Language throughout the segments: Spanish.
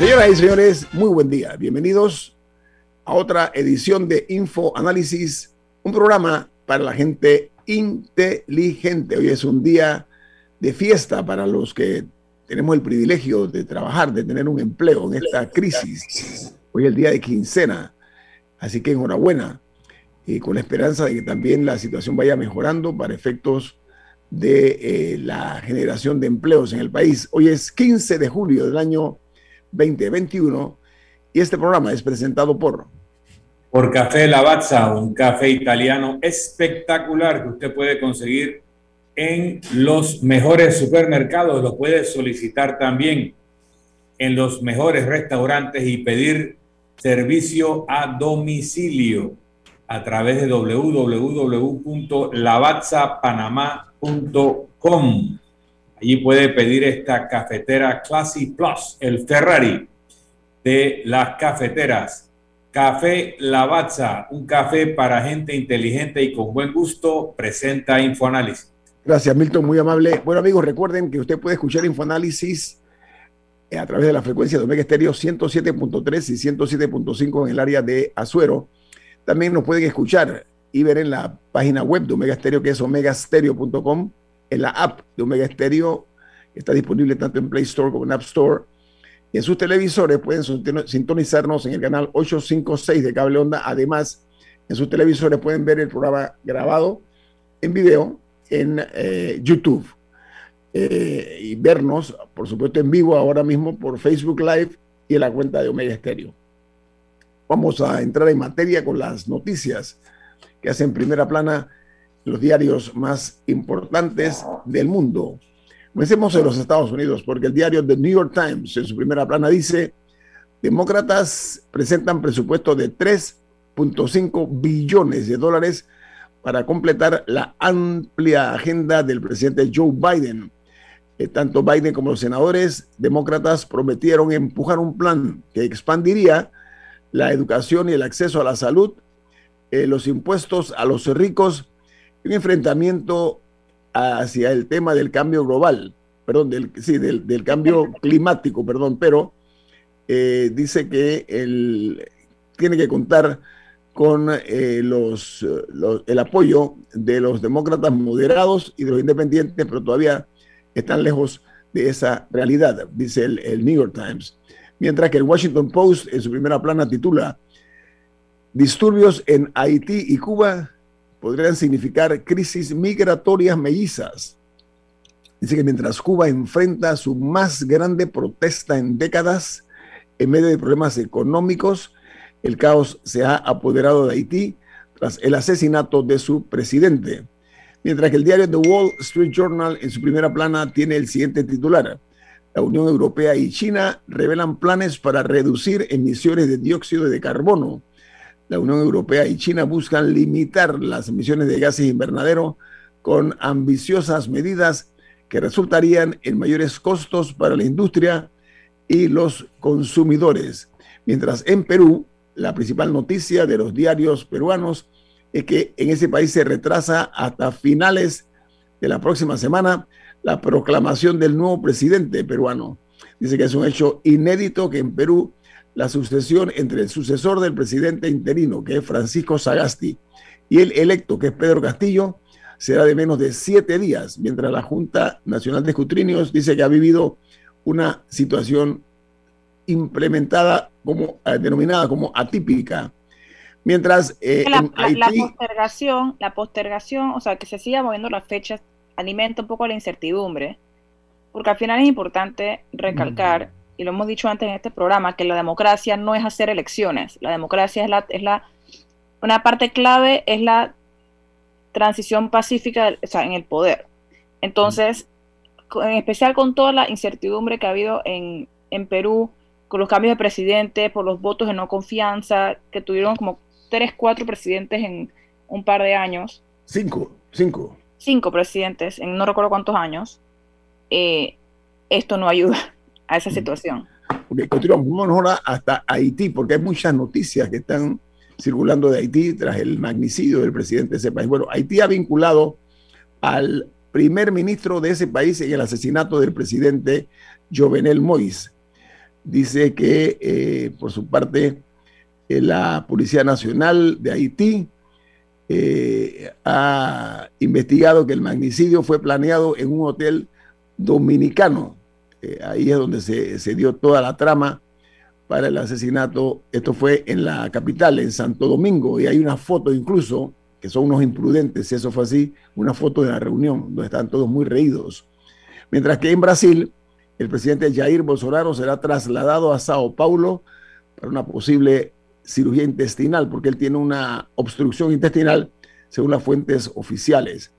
Señoras y señores, muy buen día. Bienvenidos a otra edición de Info Análisis, un programa para la gente inteligente. Hoy es un día de fiesta para los que tenemos el privilegio de trabajar, de tener un empleo en esta crisis. Hoy es el día de quincena, así que enhorabuena y con la esperanza de que también la situación vaya mejorando para efectos de eh, la generación de empleos en el país. Hoy es 15 de julio del año 2021 y este programa es presentado por... Por Café Lavazza, un café italiano espectacular que usted puede conseguir en los mejores supermercados, lo puede solicitar también en los mejores restaurantes y pedir servicio a domicilio a través de www.lavazzapanamá.com. Allí puede pedir esta cafetera Classy Plus, el Ferrari de las cafeteras. Café Lavazza, un café para gente inteligente y con buen gusto, presenta Infoanálisis. Gracias, Milton, muy amable. Bueno, amigos, recuerden que usted puede escuchar Infoanálisis eh, a través de la frecuencia de Omega Estéreo 107.3 y 107.5 en el área de Azuero. También nos pueden escuchar y ver en la página web de Omega que es omegastereo.com en la app de Omega Stereo, que está disponible tanto en Play Store como en App Store. En sus televisores pueden sintonizarnos en el canal 856 de Cable Onda. Además, en sus televisores pueden ver el programa grabado en video en eh, YouTube. Eh, y vernos, por supuesto, en vivo ahora mismo por Facebook Live y en la cuenta de Omega Stereo. Vamos a entrar en materia con las noticias que hacen primera plana los diarios más importantes del mundo. Comencemos en los Estados Unidos, porque el diario The New York Times en su primera plana dice, demócratas presentan presupuesto de 3.5 billones de dólares para completar la amplia agenda del presidente Joe Biden. Eh, tanto Biden como los senadores demócratas prometieron empujar un plan que expandiría la educación y el acceso a la salud, eh, los impuestos a los ricos un enfrentamiento hacia el tema del cambio global, perdón, del, sí, del, cambio climático, perdón, pero eh, dice que él tiene que contar con eh, el apoyo de los demócratas moderados y de los independientes, pero todavía están lejos de esa realidad, dice el, el New York Times. Mientras que el Washington Post en su primera plana titula Disturbios en Haití y Cuba podrían significar crisis migratorias mellizas. Dice que mientras Cuba enfrenta su más grande protesta en décadas, en medio de problemas económicos, el caos se ha apoderado de Haití tras el asesinato de su presidente. Mientras que el diario The Wall Street Journal en su primera plana tiene el siguiente titular. La Unión Europea y China revelan planes para reducir emisiones de dióxido de carbono la Unión Europea y China buscan limitar las emisiones de gases invernadero con ambiciosas medidas que resultarían en mayores costos para la industria y los consumidores. Mientras en Perú, la principal noticia de los diarios peruanos es que en ese país se retrasa hasta finales de la próxima semana la proclamación del nuevo presidente peruano. Dice que es un hecho inédito que en Perú la sucesión entre el sucesor del presidente interino, que es Francisco Sagasti, y el electo, que es Pedro Castillo, será de menos de siete días, mientras la Junta Nacional de Escrutinios dice que ha vivido una situación implementada como eh, denominada como atípica. Mientras eh, la, postergación, la postergación, o sea, que se siga moviendo las fechas, alimenta un poco la incertidumbre, porque al final es importante recalcar y lo hemos dicho antes en este programa, que la democracia no es hacer elecciones, la democracia es la, es la una parte clave es la transición pacífica en el poder. Entonces, en especial con toda la incertidumbre que ha habido en, en Perú, con los cambios de presidente, por los votos de no confianza, que tuvieron como tres, cuatro presidentes en un par de años. Cinco, cinco. Cinco presidentes en no recuerdo cuántos años. Eh, esto no ayuda a esa situación. Ok, continuamos. Vamos ahora hasta Haití, porque hay muchas noticias que están circulando de Haití tras el magnicidio del presidente de ese país. Bueno, Haití ha vinculado al primer ministro de ese país en el asesinato del presidente Jovenel Moïse. dice que eh, por su parte eh, la Policía Nacional de Haití eh, ha investigado que el magnicidio fue planeado en un hotel dominicano. Ahí es donde se, se dio toda la trama para el asesinato. Esto fue en la capital, en Santo Domingo, y hay una foto incluso, que son unos imprudentes, si eso fue así, una foto de la reunión, donde están todos muy reídos. Mientras que en Brasil, el presidente Jair Bolsonaro será trasladado a Sao Paulo para una posible cirugía intestinal, porque él tiene una obstrucción intestinal, según las fuentes oficiales.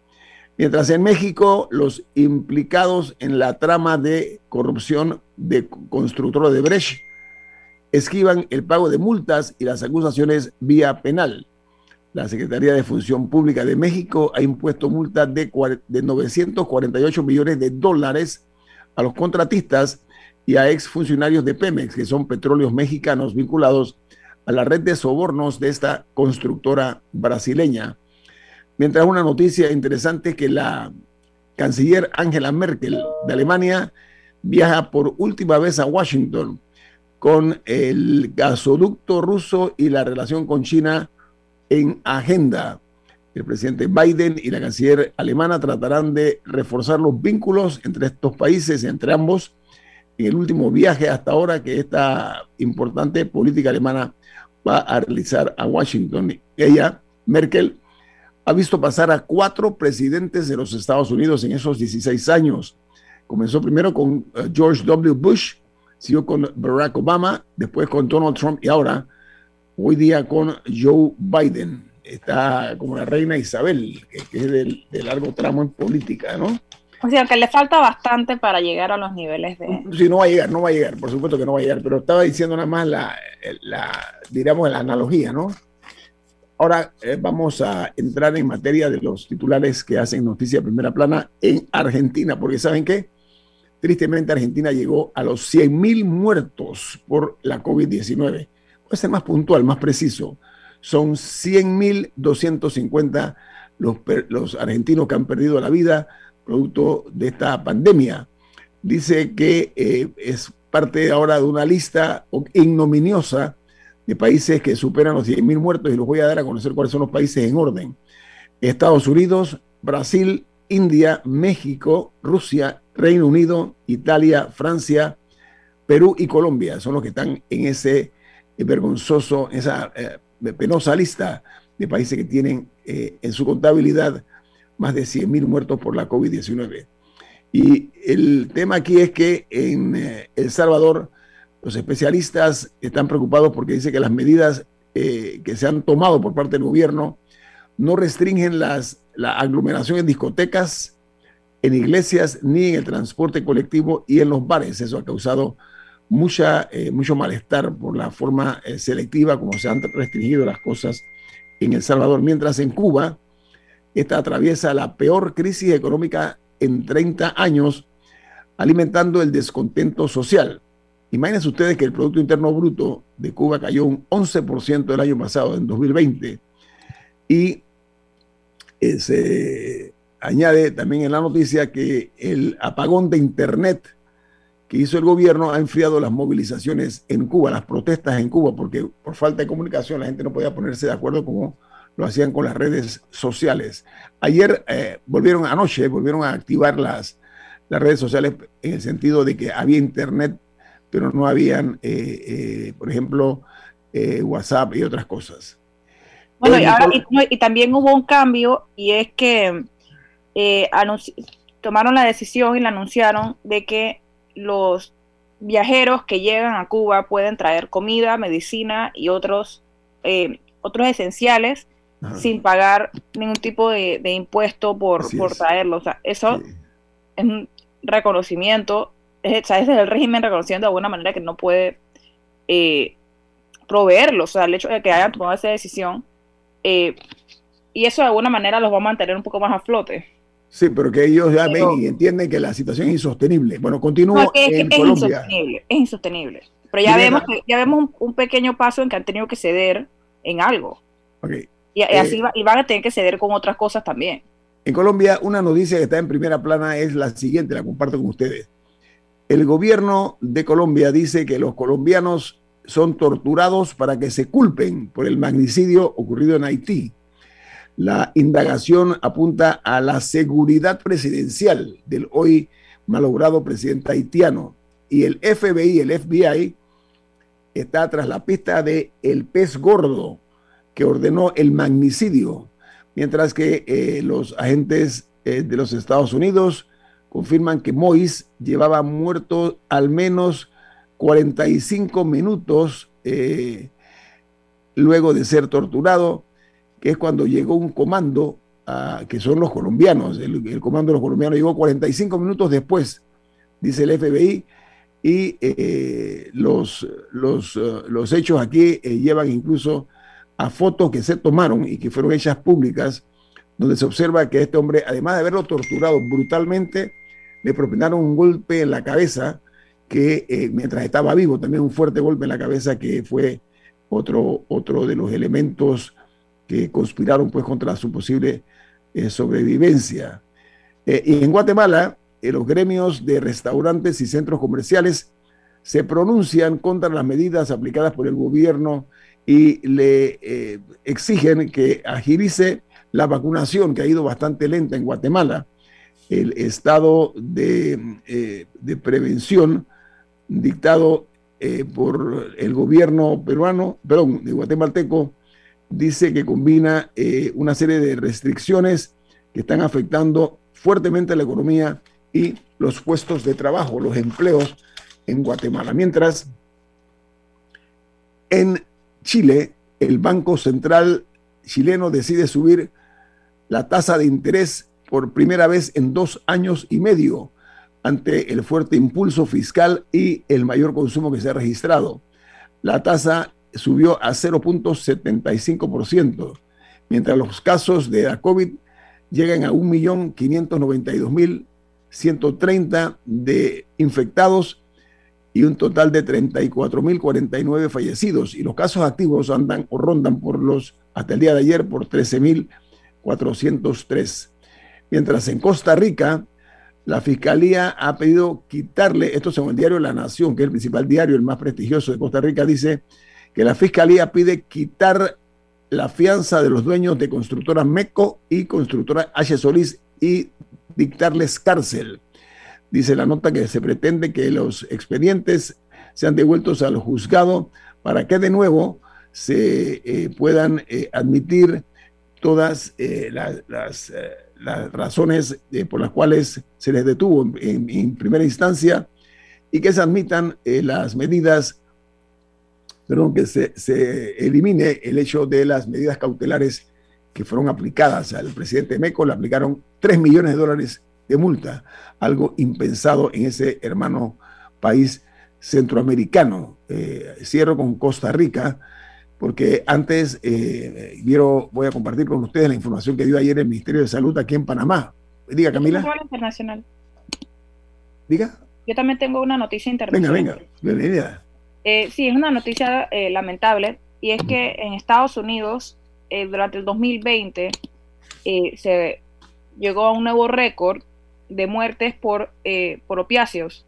Mientras en México, los implicados en la trama de corrupción de constructor de Brecht esquivan el pago de multas y las acusaciones vía penal. La Secretaría de Función Pública de México ha impuesto multas de, de 948 millones de dólares a los contratistas y a exfuncionarios de Pemex, que son petróleos mexicanos vinculados a la red de sobornos de esta constructora brasileña. Mientras una noticia interesante es que la canciller Angela Merkel de Alemania viaja por última vez a Washington con el gasoducto ruso y la relación con China en agenda. El presidente Biden y la canciller alemana tratarán de reforzar los vínculos entre estos países, entre ambos, en el último viaje hasta ahora que esta importante política alemana va a realizar a Washington. Ella, Merkel, ha visto pasar a cuatro presidentes de los Estados Unidos en esos 16 años. Comenzó primero con eh, George W. Bush, siguió con Barack Obama, después con Donald Trump y ahora, hoy día con Joe Biden. Está como la reina Isabel, que, es de, largo tramo en política, ¿no? O sea, que le falta bastante para llegar a los niveles de... Sí, no va a llegar, no va a llegar, por supuesto que no va a llegar, pero estaba diciendo nada más la, la diríamos, la analogía, ¿no? Ahora eh, vamos a entrar en materia de los titulares que hacen noticia primera plana en Argentina, porque ¿saben qué? Tristemente, Argentina llegó a los 100.000 muertos por la COVID-19. Puede ser más puntual, más preciso. Son 100.250 los, los argentinos que han perdido la vida producto de esta pandemia. Dice que eh, es parte ahora de una lista ignominiosa países que superan los 100.000 muertos y los voy a dar a conocer cuáles son los países en orden. Estados Unidos, Brasil, India, México, Rusia, Reino Unido, Italia, Francia, Perú y Colombia son los que están en ese eh, vergonzoso, esa eh, penosa lista de países que tienen eh, en su contabilidad más de 100.000 muertos por la COVID-19. Y el tema aquí es que en El Salvador los especialistas están preocupados porque dice que las medidas que se han tomado por parte del gobierno no restringen las, la aglomeración en discotecas, en iglesias, ni en el transporte colectivo y en los bares. Eso ha causado mucha, eh, mucho malestar por la forma eh, selectiva como se han restringido las cosas en El Salvador. Mientras en Cuba, esta atraviesa la peor crisis económica en 30 años, alimentando el descontento social. Imagínense ustedes que el Producto Interno Bruto de Cuba cayó un 11% el año pasado, en 2020, y eh, se añade también en la noticia que el apagón de Internet que hizo el gobierno ha enfriado las movilizaciones en Cuba, las protestas en Cuba, porque por falta de comunicación la gente no podía ponerse de acuerdo como lo hacían con las redes sociales. Ayer eh, volvieron, anoche, volvieron a activar las, las redes sociales en el sentido de que había Internet, pero no habían, eh, por ejemplo, WhatsApp y otras cosas. Bueno, y, también hubo un cambio y es que eh, tomaron la decisión y la anunciaron de que los viajeros que llegan a Cuba pueden traer comida, medicina y otros, eh, otros esenciales sin pagar ningún tipo de, impuesto por, por traerlo. O sea, eso es un reconocimiento, es, es el régimen reconociendo de alguna manera que no puede eh, proveerlo. O sea, el hecho de que hayan tomado esa decisión eh, y eso de alguna manera los va a mantener un poco más a flote. Sí, pero que ellos ya ven y entienden que la situación es insostenible. Bueno, continúo en es, Insostenible, es insostenible. Pero ya vemos, que, ya vemos un, pequeño paso en que han tenido que ceder en algo. Y, así eh, y van a tener que ceder con otras cosas también. En Colombia, una noticia que está en primera plana es la siguiente, la comparto con ustedes. El gobierno de Colombia dice que los colombianos son torturados para que se culpen por el magnicidio ocurrido en Haití. La indagación apunta a la seguridad presidencial del hoy malogrado presidente haitiano y el FBI, el FBI, está tras la pista de el pez gordo que ordenó el magnicidio, mientras que eh, los agentes eh, de los Estados Unidos confirman que Mois llevaba muerto al menos 45 minutos eh, luego de ser torturado, que es cuando llegó un comando, que son los colombianos, el, comando de los colombianos llegó 45 minutos después, dice el FBI, y eh, los, los, uh, los, hechos aquí eh, llevan incluso a fotos que se tomaron y que fueron hechas públicas, donde se observa que este hombre, además de haberlo torturado brutalmente, le propinaron un golpe en la cabeza que eh, mientras estaba vivo, también un fuerte golpe en la cabeza que fue otro, otro de los elementos que conspiraron pues contra su posible eh, sobrevivencia. Eh, y en Guatemala, los gremios de restaurantes y centros comerciales se pronuncian contra las medidas aplicadas por el gobierno y le exigen que agilice la vacunación, que ha ido bastante lenta en Guatemala. El estado de, de prevención dictado eh, por el gobierno peruano, perdón, de guatemalteco, dice que combina eh, una serie de restricciones que están afectando fuertemente la economía y los puestos de trabajo, los empleos en Guatemala. Mientras, en Chile, el Banco Central chileno decide subir la tasa de interés por primera vez en dos años y medio ante el fuerte impulso fiscal y el mayor consumo que se ha registrado. La tasa subió a 0.75%, mientras los casos de la COVID llegan a 1.592.130 de infectados y un total de 34.049 fallecidos. Y los casos activos andan o rondan por los, hasta el día de ayer, por 13.403. Mientras en Costa Rica, la Fiscalía ha pedido quitarle, esto según el diario La Nación, que es el principal diario, el más prestigioso de Costa Rica, dice que la Fiscalía pide quitar la fianza de los dueños de constructora MECO y constructora H. Solís y dictarles cárcel. Dice la nota que se pretende que los expedientes sean devueltos al juzgado para que de nuevo se eh, puedan eh, admitir todas eh, las razones eh, por las cuales se les detuvo en, primera instancia y que se admitan eh, las medidas, perdón, que se, elimine el hecho de las medidas cautelares que fueron aplicadas al presidente Meco, le aplicaron 3 millones de dólares de multa, algo impensado en ese hermano país centroamericano. Eh, cierro con Costa Rica porque antes eh, voy a compartir con ustedes la información que dio ayer el Ministerio de Salud aquí en Panamá. Diga, Camila. internacional. Diga. Yo también tengo una noticia internacional. Venga, venga, bienvenida. Eh, sí, es una noticia eh, lamentable y es que en Estados Unidos, eh, durante el 2020, se llegó a un nuevo récord de muertes por, por opiáceos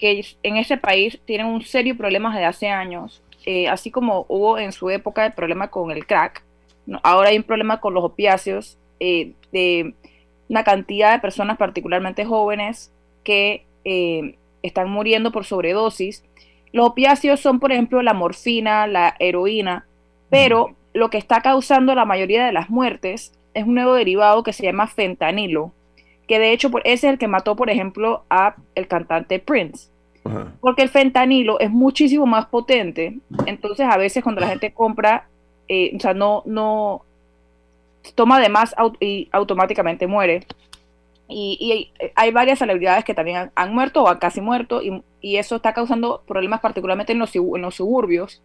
que en ese país tienen un serio problema desde hace años, eh, así como hubo en su época el problema con el crack, ahora hay un problema con los opiáceos eh, de una cantidad de personas, particularmente jóvenes, que eh, están muriendo por sobredosis. Los opiáceos son, por ejemplo, la morfina, la heroína, pero lo que está causando la mayoría de las muertes es un nuevo derivado que se llama fentanilo, que de hecho ese es el que mató, por ejemplo, a el cantante Prince. Porque el fentanilo es muchísimo más potente, entonces a veces cuando la gente compra, eh, o sea, no, no toma de más y automáticamente muere. Y, hay varias celebridades que también han, muerto o han casi muerto y, eso está causando problemas particularmente en los, en los suburbios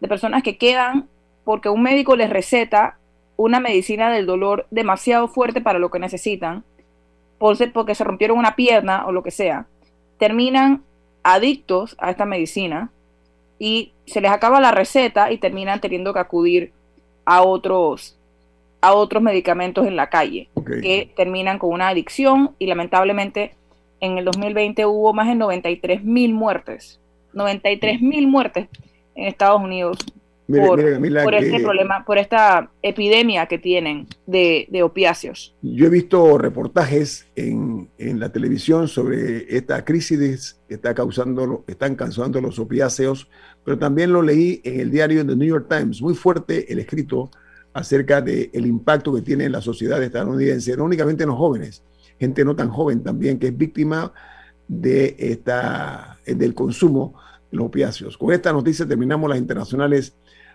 de personas que quedan porque un médico les receta una medicina del dolor demasiado fuerte para lo que necesitan porque se rompieron una pierna o lo que sea, terminan adictos a esta medicina y se les acaba la receta y terminan teniendo que acudir a otros a otros medicamentos en la calle que terminan con una adicción y lamentablemente en el 2020 hubo más de 93 mil muertes. 93 mil muertes en Estados Unidos por, este problema, por esta epidemia que tienen de, opiáceos. Yo he visto reportajes en, la televisión sobre esta crisis que está causando, están causando los opiáceos, pero también lo leí en el diario The New York Times, muy fuerte el escrito acerca del el impacto que tiene en la sociedad estadounidense, no únicamente en los jóvenes, gente no tan joven también que es víctima de esta, del consumo de los opiáceos. Con esta noticia terminamos las internacionales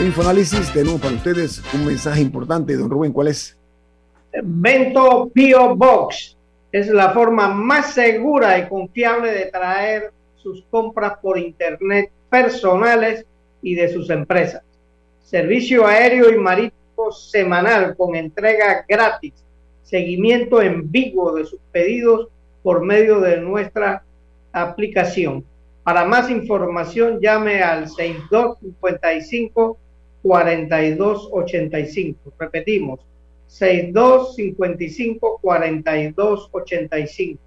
En Infoanálisis tenemos para ustedes un mensaje importante. Don Rubén, ¿cuál es? Vento Pio Box es la forma más segura y confiable de traer sus compras por internet personales y de sus empresas. Servicio aéreo y marítimo semanal con entrega gratis. Seguimiento en vivo de sus pedidos por medio de nuestra aplicación. Para más información, llame al 6255-4285. Repetimos, 6255-4285.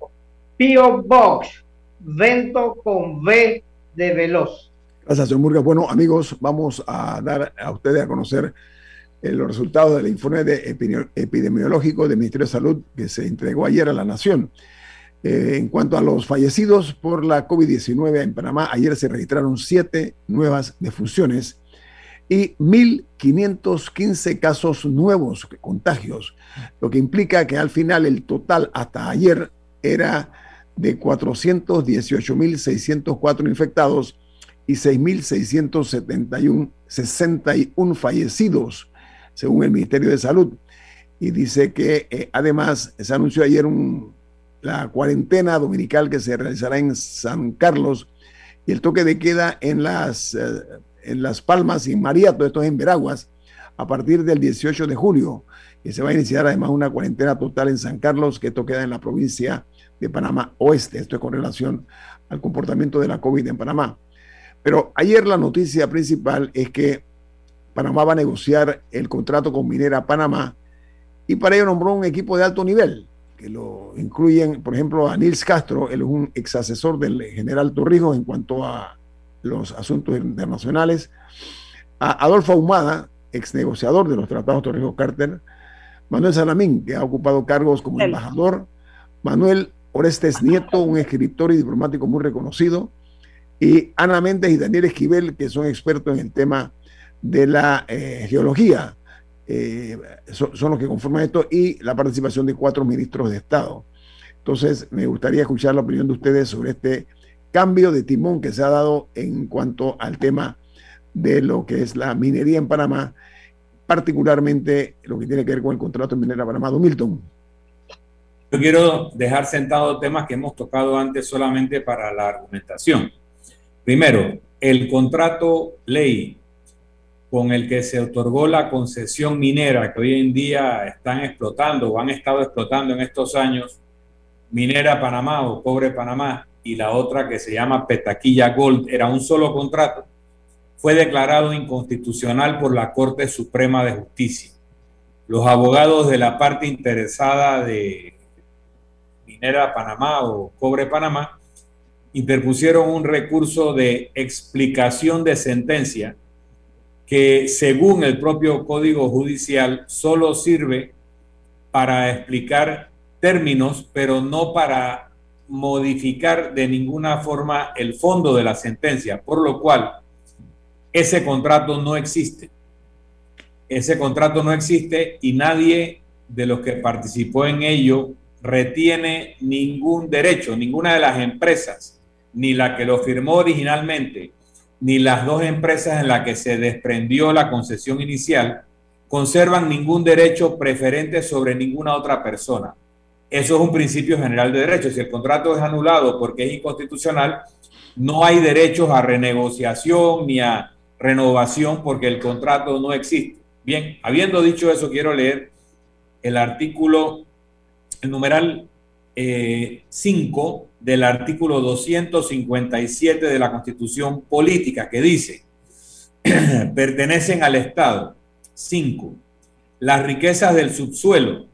Pio Box, Vento con V de Veloz. Gracias, señor Murga. Bueno, amigos, vamos a dar a ustedes a conocer eh, los resultados del informe de epidemiológico del Ministerio de Salud que se entregó ayer a la Nación. Eh, en cuanto a los fallecidos por la COVID-19 en Panamá, ayer se registraron siete nuevas defunciones y 1.515 casos nuevos contagios, lo que implica que al final el total hasta ayer era de 418.604 infectados y 6.661 fallecidos, según el Ministerio de Salud. Y dice que eh, además se anunció ayer un la cuarentena dominical que se realizará en San Carlos y el toque de queda en las, eh, en las Palmas y en Mariato, esto es en Veraguas, a partir del 18 de julio. Y se va a iniciar además una cuarentena total en San Carlos, que esto queda en la provincia de Panamá Oeste. Esto es con relación al comportamiento de la COVID en Panamá. Pero ayer la noticia principal es que Panamá va a negociar el contrato con Minera Panamá y para ello nombró un equipo de alto nivel que lo incluyen, por ejemplo, a Nils Castro, él es un ex asesor del general Torrijos en cuanto a los asuntos internacionales, a Adolfo Ahumada, ex negociador de los tratados Torrijos-Carter, Manuel Salamín, que ha ocupado cargos como embajador, Manuel Orestes Nieto, un escritor y diplomático muy reconocido, y Ana Méndez y Daniel Esquivel, que son expertos en el tema de la eh, geología. Eh, son, los que conforman esto y la participación de cuatro ministros de Estado. Entonces, me gustaría escuchar la opinión de ustedes sobre este cambio de timón que se ha dado en cuanto al tema de lo que es la minería en Panamá, particularmente lo que tiene que ver con el contrato de minera Panamá. Don Milton. Yo quiero dejar sentados temas que hemos tocado antes solamente para la argumentación. Primero, el contrato ley con el que se otorgó la concesión minera que hoy en día están explotando o han estado explotando en estos años, Minera Panamá o Cobre Panamá, y la otra que se llama Petaquilla Gold, era un solo contrato, fue declarado inconstitucional por la Corte Suprema de Justicia. Los abogados de la parte interesada de Minera Panamá o Cobre Panamá interpusieron un recurso de explicación de sentencia que según el propio Código Judicial solo sirve para explicar términos, pero no para modificar de ninguna forma el fondo de la sentencia, por lo cual ese contrato no existe. Ese contrato no existe y nadie de los que participó en ello retiene ningún derecho, ninguna de las empresas, ni la que lo firmó originalmente, ni las dos empresas en las que se desprendió la concesión inicial, conservan ningún derecho preferente sobre ninguna otra persona. Eso es un principio general de derecho. Si el contrato es anulado porque es inconstitucional, no hay derechos a renegociación ni a renovación porque el contrato no existe. Bien, habiendo dicho eso, quiero leer el artículo, el numeral 5 eh, del artículo 257 de la Constitución Política, que dice, pertenecen al Estado. 5. Las riquezas del subsuelo,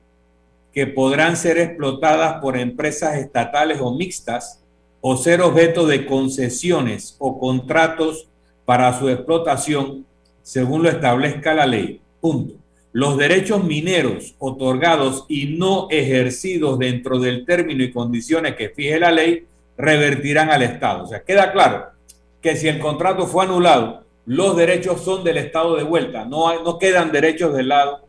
que podrán ser explotadas por empresas estatales o mixtas, o ser objeto de concesiones o contratos para su explotación, según lo establezca la ley. Punto los derechos mineros otorgados y no ejercidos dentro del término y condiciones que fije la ley revertirán al Estado. O sea, queda claro que si el contrato fue anulado, los derechos son del Estado de vuelta, no, no quedan derechos del lado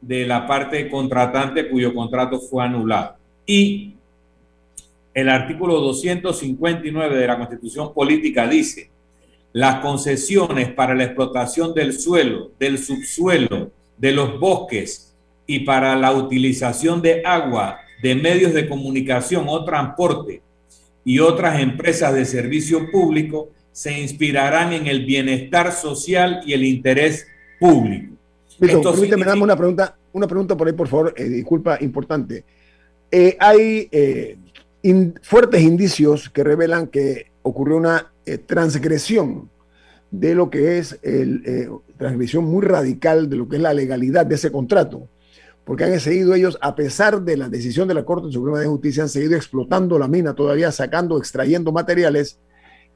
de la parte contratante cuyo contrato fue anulado. Y el artículo 259 de la Constitución Política dice, las concesiones para la explotación del suelo, del subsuelo, de los bosques y para la utilización de agua de medios de comunicación o transporte y otras empresas de servicio público se inspirarán en el bienestar social y el interés público. Permíteme darme una pregunta, una pregunta por ahí, por favor, eh, disculpa, importante. Eh, hay eh, fuertes indicios que revelan que ocurrió una transgresión de lo que es el, transgresión muy radical de lo que es la legalidad de ese contrato, porque han seguido ellos, a pesar de la decisión de la Corte Suprema de Justicia, han seguido explotando la mina, todavía sacando, extrayendo materiales,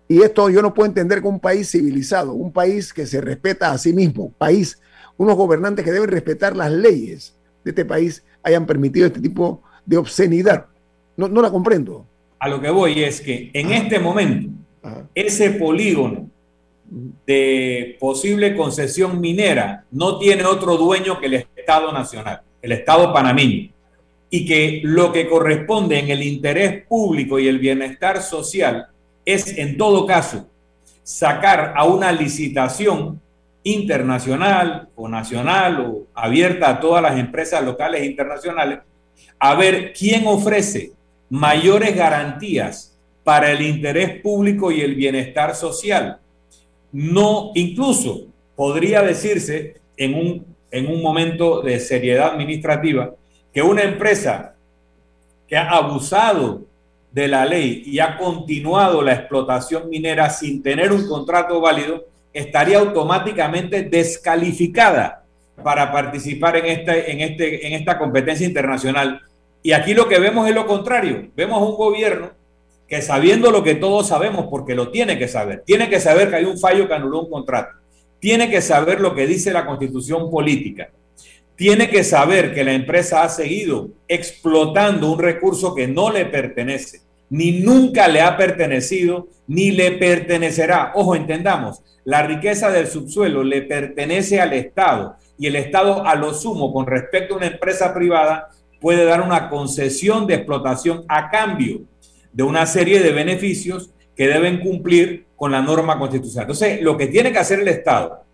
y esto yo no puedo entender que un país civilizado, un país que se respeta a sí mismo, país, unos gobernantes que deben respetar las leyes de este país, hayan permitido este tipo de obscenidad. No, no la comprendo. A lo que voy es que en este momento, ese polígono de posible concesión minera no tiene otro dueño que el Estado Nacional, el Estado panameño, y que lo que corresponde en el interés público y el bienestar social es, en todo caso, sacar a una licitación internacional o nacional o abierta a todas las empresas locales e internacionales, a ver quién ofrece mayores garantías para el interés público y el bienestar social. No, incluso podría decirse en un, en un momento de seriedad administrativa que una empresa que ha abusado de la ley y ha continuado la explotación minera sin tener un contrato válido, estaría automáticamente descalificada para participar en, este, en, este, en esta competencia internacional. Y aquí lo que vemos es lo contrario. Vemos un gobierno que sabiendo lo que todos sabemos, porque lo tiene que saber, tiene que saber que hay un fallo que anuló un contrato, tiene que saber lo que dice la constitución política, tiene que saber que la empresa ha seguido explotando un recurso que no le pertenece, ni nunca le ha pertenecido, ni le pertenecerá. Ojo, entendamos, la riqueza del subsuelo le pertenece al Estado y el Estado a lo sumo con respecto a una empresa privada puede dar una concesión de explotación a cambio de una serie de beneficios que deben cumplir con la norma constitucional. Entonces, lo que tiene que hacer el Estado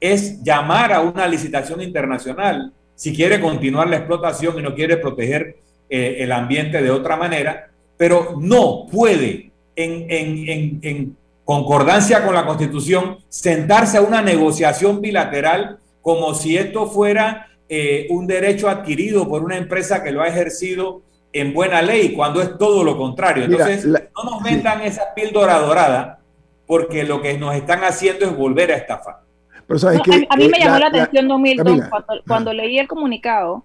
es llamar a una licitación internacional si quiere continuar la explotación y no quiere proteger eh, el ambiente de otra manera, pero no puede, en, concordancia con la Constitución, sentarse a una negociación bilateral como si esto fuera eh, un derecho adquirido por una empresa que lo ha ejercido en buena ley, cuando es todo lo contrario. Entonces, no nos vendan esa píldora dorada, porque lo que nos están haciendo es volver a estafar. a, mí me llamó la, atención, Don Milton, cuando, leí el comunicado,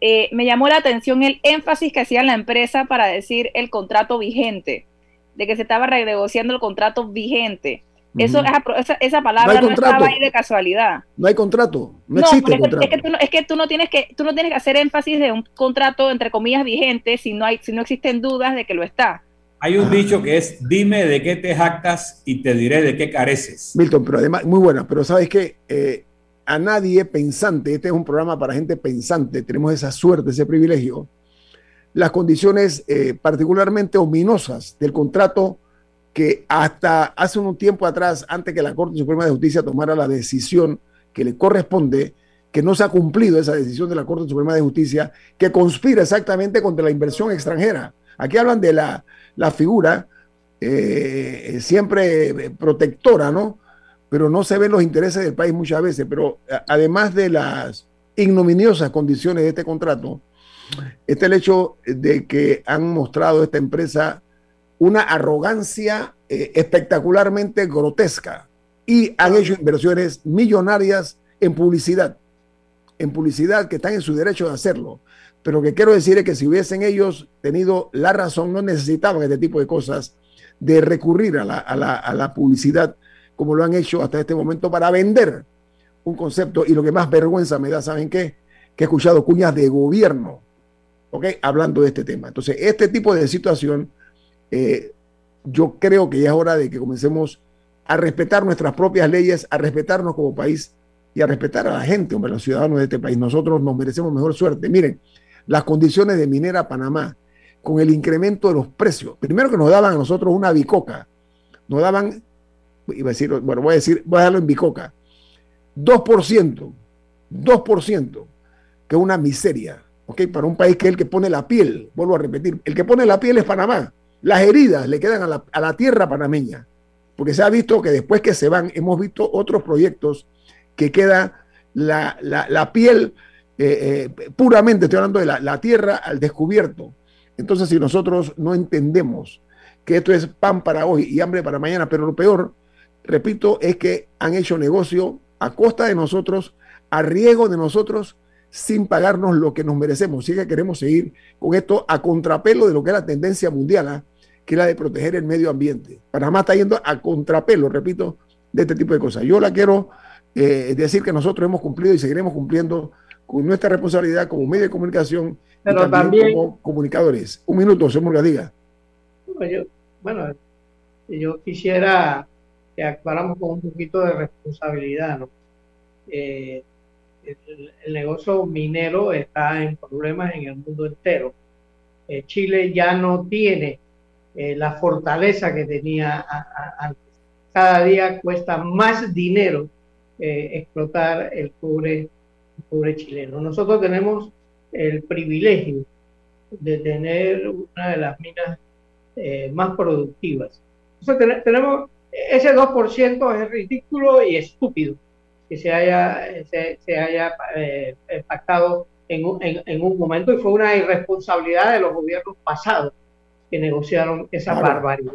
eh, me llamó la atención el énfasis que hacía la empresa para decir el contrato vigente, de que se estaba renegociando el contrato vigente. Eso, esa, esa, palabra no, estaba ahí de casualidad. No hay contrato, no, existe es contrato. Es que, tú no, es que tú no tienes que tú no tienes que hacer énfasis de un contrato entre comillas vigente si no hay si no existen dudas de que lo está. Hay un dicho que es dime de qué te jactas y te diré de qué careces. Milton, pero además muy buena, pero sabes que eh, a nadie pensante, este es un programa para gente pensante, tenemos esa suerte, ese privilegio. Las condiciones eh, particularmente ominosas del contrato que hasta hace un tiempo atrás, antes que la Corte Suprema de Justicia tomara la decisión que le corresponde, que no se ha cumplido esa decisión de la Corte Suprema de Justicia, que conspira exactamente contra la inversión extranjera. Aquí hablan de la, figura eh, siempre protectora, ¿no? Pero no se ven los intereses del país muchas veces. Pero además de las ignominiosas condiciones de este contrato, está el hecho de que han mostrado esta empresa una arrogancia eh, espectacularmente grotesca y han hecho inversiones millonarias en publicidad, en publicidad que están en su derecho de hacerlo. Pero lo que quiero decir es que si hubiesen ellos tenido la razón, no necesitaban este tipo de cosas, de recurrir a la, a la publicidad como lo han hecho hasta este momento para vender un concepto. Y lo que más vergüenza me da, ¿saben qué? Que he escuchado cuñas de gobierno, ¿ok? Hablando de este tema. Entonces, este tipo de situación eh, yo creo que ya es hora de que comencemos a respetar nuestras propias leyes, a respetarnos como país y a respetar a la gente, hombre, los ciudadanos de este país. Nosotros nos merecemos mejor suerte. Miren, las condiciones de Minera Panamá, con el incremento de los precios. Primero que nos daban a nosotros una bicoca, nos daban, iba a decir, bueno, voy a decir, voy a darlo en bicoca, 2%, 2%, que es una miseria, ¿ok? Para un país que es el que pone la piel, vuelvo a repetir, el que pone la piel es Panamá. Las heridas le quedan a la, tierra panameña, porque se ha visto que después que se van, hemos visto otros proyectos que queda la, piel eh, eh, puramente, estoy hablando de la, tierra al descubierto. Entonces, si nosotros no entendemos que esto es pan para hoy y hambre para mañana, pero lo peor, repito, es que han hecho negocio a costa de nosotros, a riesgo de nosotros, sin pagarnos lo que nos merecemos. Si que queremos seguir con esto a contrapelo de lo que es la tendencia mundial, ¿ah? que es la de proteger el medio ambiente. Panamá está yendo a contrapelo, repito, de este tipo de cosas. Yo la quiero eh, decir que nosotros hemos cumplido y seguiremos cumpliendo con nuestra responsabilidad como medio de comunicación Pero también, como comunicadores. Un minuto, señor Murga, bueno, yo quisiera que actuáramos con un poquito de responsabilidad, ¿no? Eh, el, negocio minero está en problemas en el mundo entero. Eh, Chile ya no tiene eh, la fortaleza que tenía antes. Cada día cuesta más dinero eh, explotar el cobre, el chileno. Nosotros tenemos el privilegio de tener una de las minas más productivas. Entonces tenemos ese 2% es ridículo y estúpido que se haya, se, haya eh, pactado en un, en, un momento y fue una irresponsabilidad de los gobiernos pasados que negociaron esa barbaridad.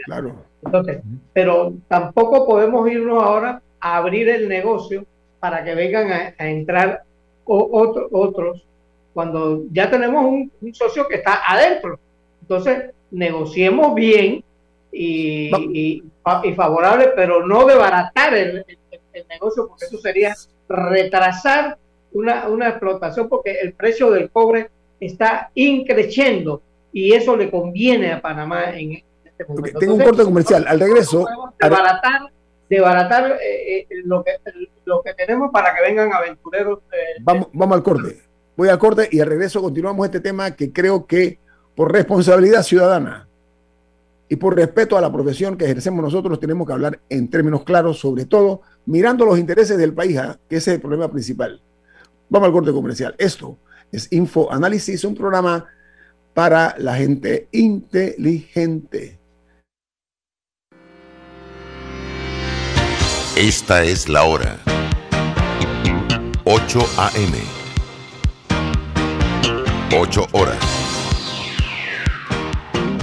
Entonces, pero tampoco podemos irnos ahora a abrir el negocio para que vengan a, entrar otros cuando ya tenemos un, socio que está adentro. Entonces, negociemos bien y, y, y favorable, pero no debaratar el, el negocio, porque eso sería retrasar una, una explotación, porque el precio del cobre está increciendo y eso le conviene a Panamá en este momento. tengo un corte comercial. Al regreso. Debaratar, eh, eh, lo, que, lo que tenemos para que vengan aventureros. vamos, vamos al corte. Voy al corte y al regreso continuamos este tema que creo que por responsabilidad ciudadana y por respeto a la profesión que ejercemos nosotros tenemos que hablar en términos claros, sobre todo mirando los intereses del país, ¿ah? que ese es el problema principal. Vamos al corte comercial. Esto es Info Análisis, un programa para la gente inteligente. Esta es la hora. 8 a.m. 8 horas.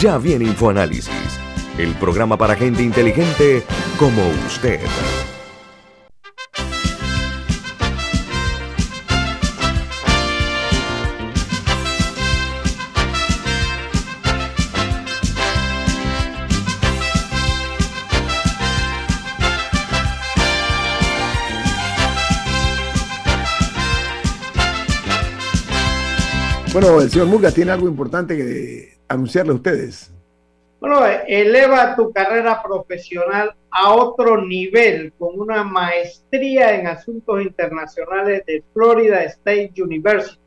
Ya viene InfoAnálisis, el programa para gente inteligente como usted. Bueno, el señor Murga tiene algo importante que anunciarle a ustedes. Bueno, eleva tu carrera profesional a otro nivel con una maestría en asuntos internacionales de Florida State University.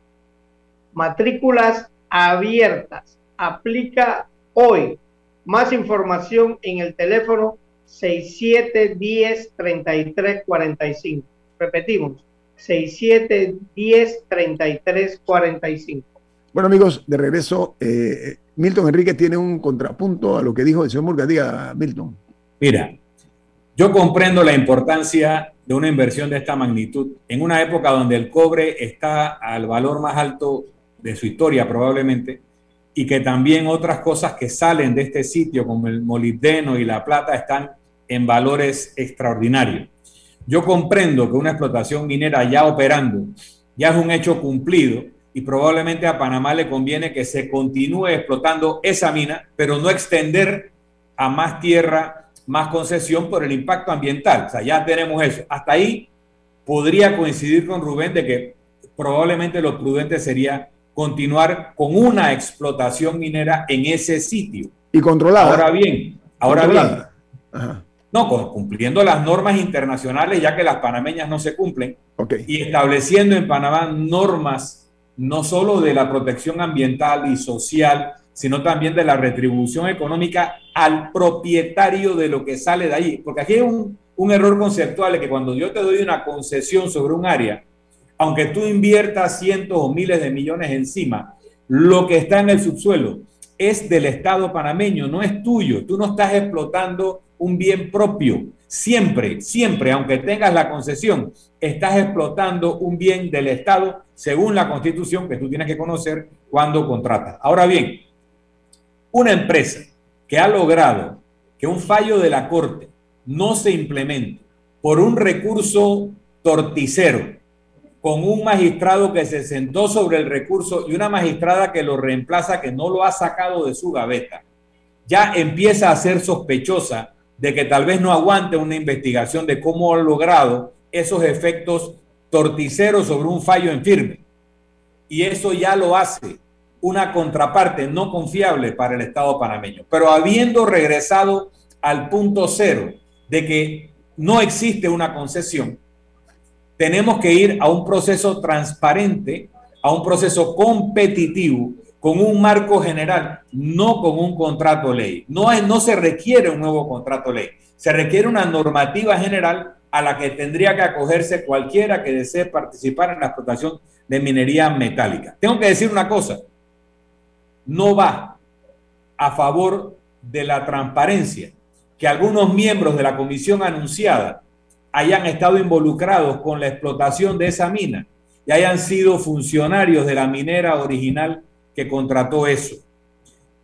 Matrículas abiertas. Aplica hoy. Más información en el teléfono 6710-3345. Repetimos, 6710-3345. Bueno, amigos, de regreso, eh, Milton Enrique tiene un contrapunto a lo que dijo el señor Murga. Milton. Mira, yo comprendo la importancia de una inversión de esta magnitud en una época donde el cobre está al valor más alto de su historia probablemente y que también otras cosas que salen de este sitio como el molibdeno y la plata están en valores extraordinarios. Yo comprendo que una explotación minera ya operando ya es un hecho cumplido y probablemente a Panamá le conviene que se continúe explotando esa mina, pero no extender a más tierra, más concesión por el impacto ambiental. O sea, ya tenemos eso. Hasta ahí podría coincidir con Rubén de que probablemente lo prudente sería continuar con una explotación minera en ese sitio. Y controlada. Ahora bien, ahora bien. No, cumpliendo las normas internacionales, ya que las panameñas no se cumplen. Y estableciendo en Panamá normas no solo de la protección ambiental y social, sino también de la retribución económica al propietario de lo que sale de ahí. Porque aquí hay un, error conceptual de que cuando yo te doy una concesión sobre un área, aunque tú inviertas cientos o miles de millones encima, lo que está en el subsuelo es del Estado panameño, no es tuyo. Tú no estás explotando un bien propio, Siempre, siempre, aunque tengas la concesión, estás explotando un bien del Estado según la constitución que tú tienes que conocer cuando contratas. Ahora bien, una empresa que ha logrado que un fallo de la Corte no se implemente por un recurso torticero, con un magistrado que se sentó sobre el recurso y una magistrada que lo reemplaza, que no lo ha sacado de su gaveta, ya empieza a ser sospechosa de que tal vez no aguante una investigación de cómo ha logrado esos efectos torticeros sobre un fallo en firme. Y eso ya lo hace una contraparte no confiable para el Estado panameño. Pero habiendo regresado al punto cero de que no existe una concesión, tenemos que ir a un proceso transparente, a un proceso competitivo, con un marco general, no con un contrato ley. No, es, no se requiere un nuevo contrato ley, se requiere una normativa general a la que tendría que acogerse cualquiera que desee participar en la explotación de minería metálica. Tengo que decir una cosa, no va a favor de la transparencia que algunos miembros de la comisión anunciada hayan estado involucrados con la explotación de esa mina y hayan sido funcionarios de la minera original que contrató eso.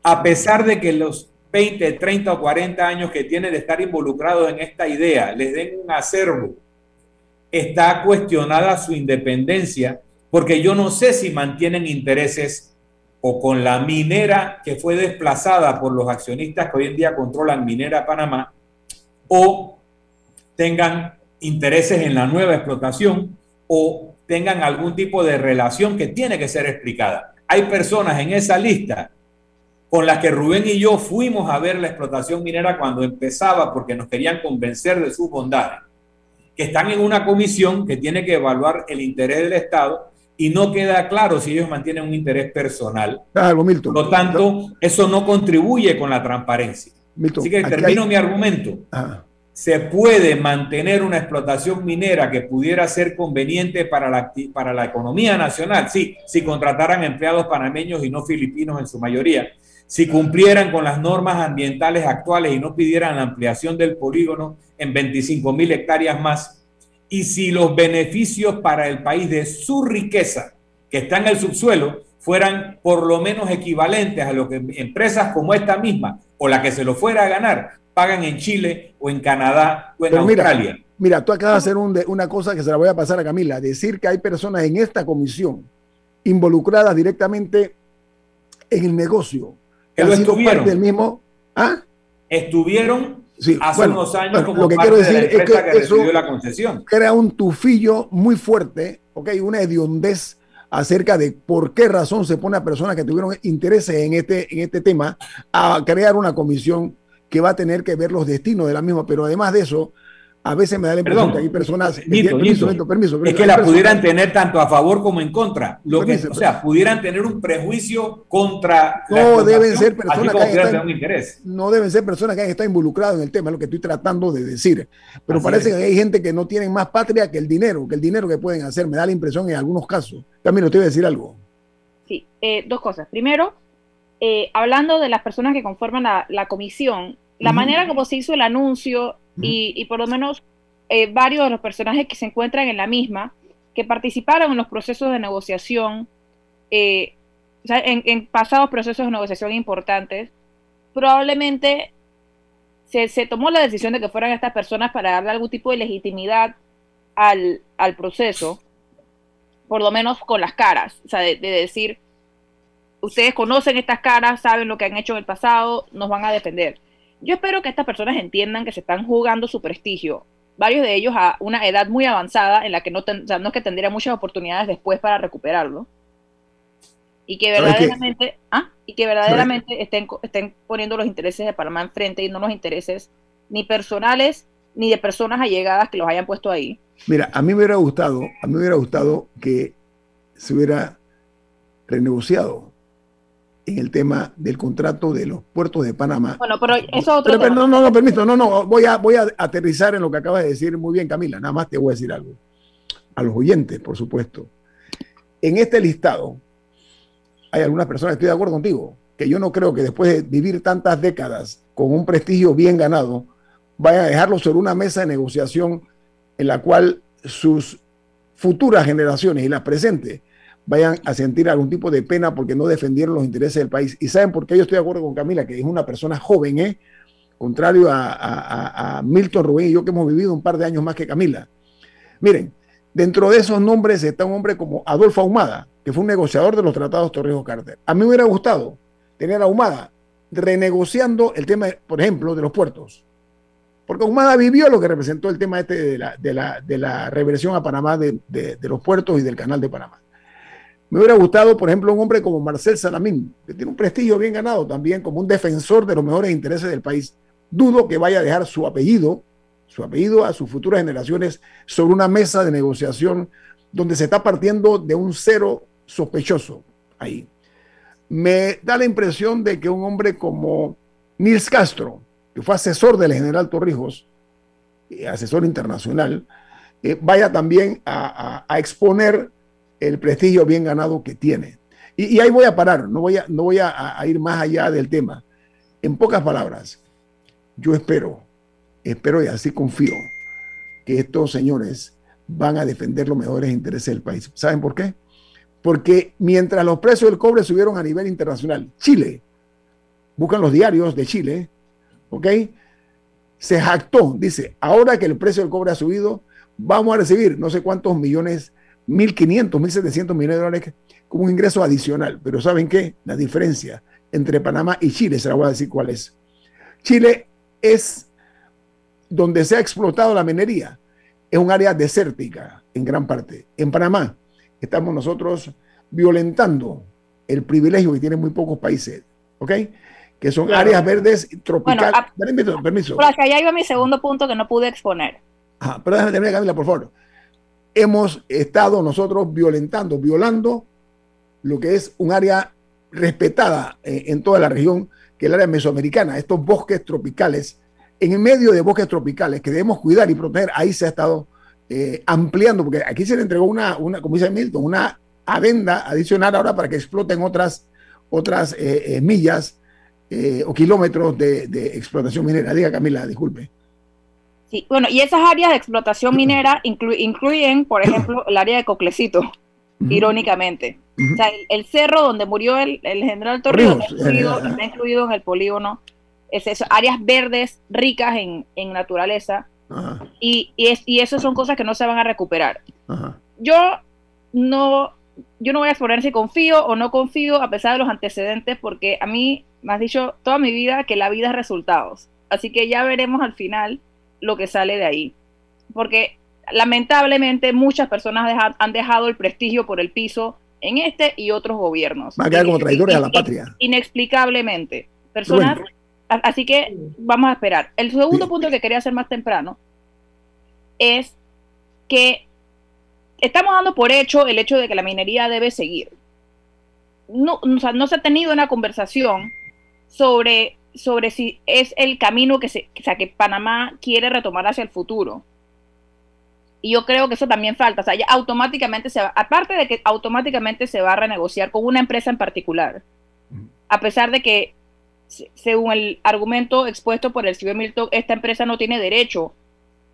A pesar de que los 20, 30 o 40 años que tiene de estar involucrados en esta idea les den un acervo, está cuestionada su independencia porque yo no sé si mantienen intereses o con la minera que fue desplazada por los accionistas que hoy en día controlan Minera Panamá o tengan intereses en la nueva explotación o tengan algún tipo de relación que tiene que ser explicada. Hay personas en esa lista con las que Rubén y yo fuimos a ver la explotación minera cuando empezaba porque nos querían convencer de sus bondades, que están en una comisión que tiene que evaluar el interés del Estado y no queda claro si ellos mantienen un interés personal. Por lo tanto, eso no contribuye con la transparencia. Así que termino mi argumento se puede mantener una explotación minera que pudiera ser conveniente para la, para la economía nacional, sí, si contrataran empleados panameños y no filipinos en su mayoría, si cumplieran con las normas ambientales actuales y no pidieran la ampliación del polígono en 25 mil hectáreas más, y si los beneficios para el país de su riqueza que está en el subsuelo fueran por lo menos equivalentes a lo que empresas como esta misma o la que se lo fuera a ganar pagan en Chile o en Canadá o en Australia. Mira, tú acabas de hacer una cosa que se la voy a pasar a Camila, decir que hay personas en esta comisión involucradas directamente en el negocio. Que, lo estuvieron. Del mismo, ¿ah? Estuvieron hace unos años como lo que quiero decir es que, eso la concesión. Crea un tufillo muy fuerte, ¿ok? Una hediondez acerca de por qué razón se pone a personas que tuvieron intereses en este, en este tema a crear una comisión que va a tener que ver los destinos de la misma, pero además de eso, a veces me da la impresión que hay personas permiso, es que la pudieran tener tanto a favor como en contra. Lo que, o sea, pudieran tener un prejuicio contra. No deben ser personas que hayan interés. No deben ser personas que hayan estado involucradas en el tema, es lo que estoy tratando de decir. Pero parece que hay gente que no tienen más patria que el dinero, que el dinero que pueden hacer. Me da la impresión en algunos casos. También te voy a decir algo. Sí, eh, dos cosas. Primero, eh, hablando de las personas que conforman la comisión, la manera como se hizo el anuncio y, por lo menos eh, varios de los personajes que se encuentran en la misma, que participaron en los procesos de negociación, eh, en, pasados procesos de negociación importantes, probablemente se, tomó la decisión de que fueran estas personas para darle algún tipo de legitimidad al, proceso, por lo menos con las caras, o sea, de, decir, ustedes conocen estas caras, saben lo que han hecho en el pasado, nos van a defender. Yo espero que estas personas entiendan que se están jugando su prestigio, varios de ellos a una edad muy avanzada en la que no, es que tendría muchas oportunidades después para recuperarlo. Y que verdaderamente, ah, y que verdaderamente estén, estén poniendo los intereses de Panamá enfrente y no los intereses ni personales ni de personas allegadas que los hayan puesto ahí. Mira, a mí me hubiera gustado, a mí me hubiera gustado que se hubiera renegociado en el tema del contrato de los puertos de Panamá. Bueno, pero eso otro no, no, no, permiso, no, no, voy a, voy a aterrizar en lo que acabas de decir muy bien, Camila. Nada más te voy a decir algo. A los oyentes, por supuesto. En este listado hay algunas personas, estoy de acuerdo contigo, que yo no creo que después de vivir tantas décadas con un prestigio bien ganado, vaya a dejarlo sobre una mesa de negociación en la cual sus futuras generaciones y las presentes vayan a sentir algún tipo de pena porque no defendieron los intereses del país. Y saben por qué yo estoy de acuerdo con Camila, que es una persona joven, ¿eh? contrario a, Milton Rubén y yo que hemos vivido un par de años más que Camila. Miren, dentro de esos nombres está un hombre como Adolfo Ahumada, que fue un negociador de los tratados Torrijos-Carter. A mí me hubiera gustado tener a Ahumada renegociando el tema, por ejemplo, de los puertos. Porque Ahumada vivió lo que representó el tema este de la, de la, de la reversión a Panamá de, de, los puertos y del canal de Panamá. Me hubiera gustado, por ejemplo, un hombre como Marcel Salamín, que tiene un prestigio bien ganado también como un defensor de los mejores intereses del país. Dudo que vaya a dejar su apellido, su apellido a sus futuras generaciones sobre una mesa de negociación donde se está partiendo de un cero sospechoso ahí. Me da la impresión de que un hombre como Nils Castro, que fue asesor del general Torrijos, eh, asesor internacional, eh, vaya también a, exponer el prestigio bien ganado que tiene. Y, ahí voy a parar, no voy, a, no voy a ir más allá del tema. En pocas palabras, yo espero, espero y así confío que estos señores van a defender los mejores intereses del país. ¿Saben por qué? Porque mientras los precios del cobre subieron a nivel internacional, Chile, buscan los diarios de Chile, ¿ok? Se jactó, dice, ahora que el precio del cobre ha subido, vamos a recibir no sé cuántos millones, 1.500, 1.700 millones de dólares como un ingreso adicional. Pero ¿saben qué? La diferencia entre Panamá y Chile, se la voy a decir cuál es. Chile es donde se ha explotado la minería. Es un área desértica en gran parte. En Panamá estamos nosotros violentando el privilegio que tienen muy pocos países, ¿ok? Que son áreas verdes tropicales. Bueno, permiso. Por allá iba mi segundo punto que no pude exponer. Ajá, pero déjame terminar, Camila, por favor. Hemos estado nosotros violentando, violando lo que es un área respetada eh, en toda la región el área mesoamericana, estos bosques tropicales, en medio de bosques tropicales que debemos cuidar y proteger, ahí se ha estado eh, ampliando, porque aquí se le entregó una, una, como dice Milton, una adenda adicional ahora para que exploten otras, otras eh, millas o kilómetros de, explotación minera. Diga Camila, disculpe. Sí, bueno, y esas áreas de explotación minera incluyen, por ejemplo, el área de Coclecito, irónicamente. O sea, el, cerro donde murió el, general Torrijos está, incluido, en el polígono. Es eso, áreas verdes ricas en, naturaleza. Y, y, es, y eso son cosas que no se van a recuperar. Yo no yo no voy a exponer si confío o no confío a pesar de los antecedentes, porque a mí me has dicho toda mi vida que la vida es resultados. Así que ya veremos al final lo que sale de ahí. Porque lamentablemente muchas personas han dejado el prestigio por el piso en este y otros gobiernos. Van a quedar como traidores a la patria. Inexplicablemente. Personas. Así que vamos a esperar. El segundo punto que quería hacer más temprano es que estamos dando por hecho el hecho de que la minería debe seguir. No, o sea, no se ha tenido una conversación sobre, sobre si es el camino que, se, o sea, que Panamá quiere retomar hacia el futuro. Y yo creo que eso también falta. O sea, ya automáticamente se va, aparte de que automáticamente se va a renegociar con una empresa en particular, a pesar de que, según el argumento expuesto por el señor Milton, esta empresa no tiene derecho,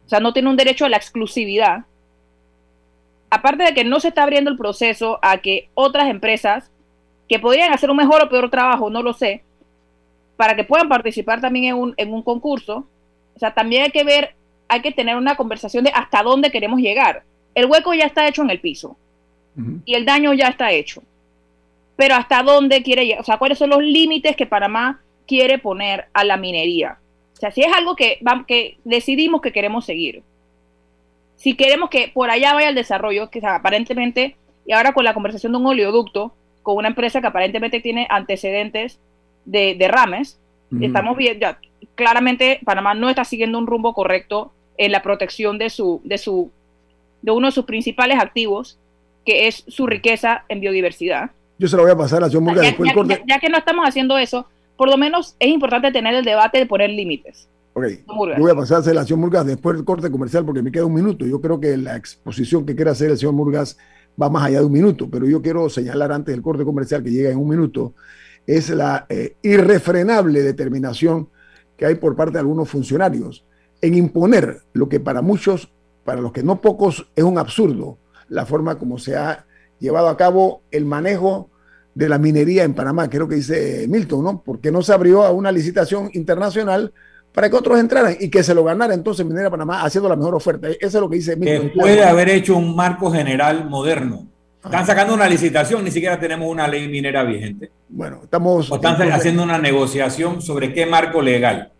o sea, no tiene un derecho a la exclusividad. Aparte de que no se está abriendo el proceso a que otras empresas que podrían hacer un mejor o peor trabajo, no lo sé, para que puedan participar también en un, en un concurso. O sea, también hay que ver hay que tener una conversación de hasta dónde queremos llegar. El hueco ya está hecho en el piso y el daño ya está hecho. Pero hasta dónde quiere llegar, o sea, cuáles son los límites que Panamá quiere poner a la minería. O sea, si es algo que, que decidimos que queremos seguir. Si queremos que por allá vaya el desarrollo, que aparentemente, y ahora con la conversación de un oleoducto, con una empresa que aparentemente tiene antecedentes de derrames, estamos viendo, ya, claramente Panamá no está siguiendo un rumbo correcto en la protección de su, de su, de uno de sus principales activos, que es su riqueza en biodiversidad. Yo se lo voy a pasar a señor Murgas ya, después corte. Ya, que no estamos haciendo eso, por lo menos es importante tener el debate de poner límites. Ok, yo voy a pasar a señor Murgas después del corte comercial porque me queda un minuto. Yo creo que la exposición que quiere hacer el señor Murgas va más allá de un minuto, pero yo quiero señalar antes del corte comercial que llega en un minuto, es la eh, irrefrenable determinación que hay por parte de algunos funcionarios en imponer lo que para muchos, para los que no pocos, es un absurdo, la forma como se ha llevado a cabo el manejo de la minería en Panamá, creo que dice Milton, ¿no? Porque no se abrió a una licitación internacional para que otros entraran y que se lo ganara entonces Minera Panamá haciendo la mejor oferta. Eso es lo que dice Milton. Puede haber hecho un marco general moderno. Están sacando una licitación, ni siquiera tenemos una ley minera vigente. Bueno, estamos... O están haciendo una negociación sobre qué marco legal.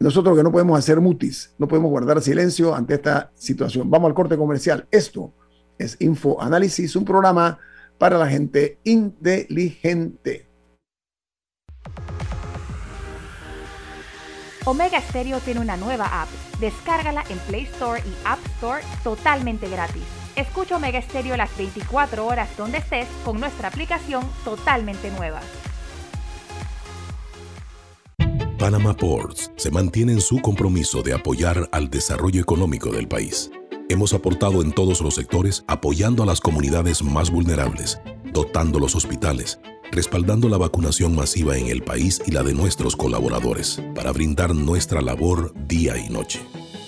Nosotros que no podemos hacer mutis, no podemos guardar silencio ante esta situación. Vamos al corte comercial. Esto es Info Análisis, un programa para la gente inteligente. Omega Stereo tiene una nueva app. Descárgala en Play Store y App Store totalmente gratis. Escucha Omega Stereo las 24 horas donde estés con nuestra aplicación totalmente nueva. Panama Ports se mantiene en su compromiso de apoyar al desarrollo económico del país. Hemos aportado en todos los sectores apoyando a las comunidades más vulnerables, dotando los hospitales, respaldando la vacunación masiva en el país y la de nuestros colaboradores, para brindar nuestra labor día y noche.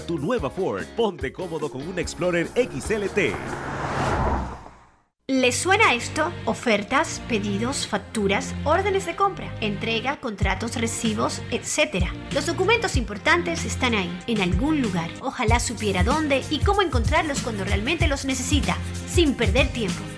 tu nueva Ford. Ponte cómodo con un Explorer XLT. ¿Les suena esto? Ofertas, pedidos, facturas, órdenes de compra, entrega, contratos, recibos, etc. Los documentos importantes están ahí, en algún lugar. Ojalá supiera dónde y cómo encontrarlos cuando realmente los necesita, sin perder tiempo.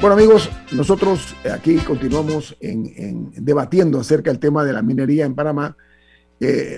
Bueno amigos, nosotros aquí continuamos en, debatiendo acerca del tema de la minería en Panamá.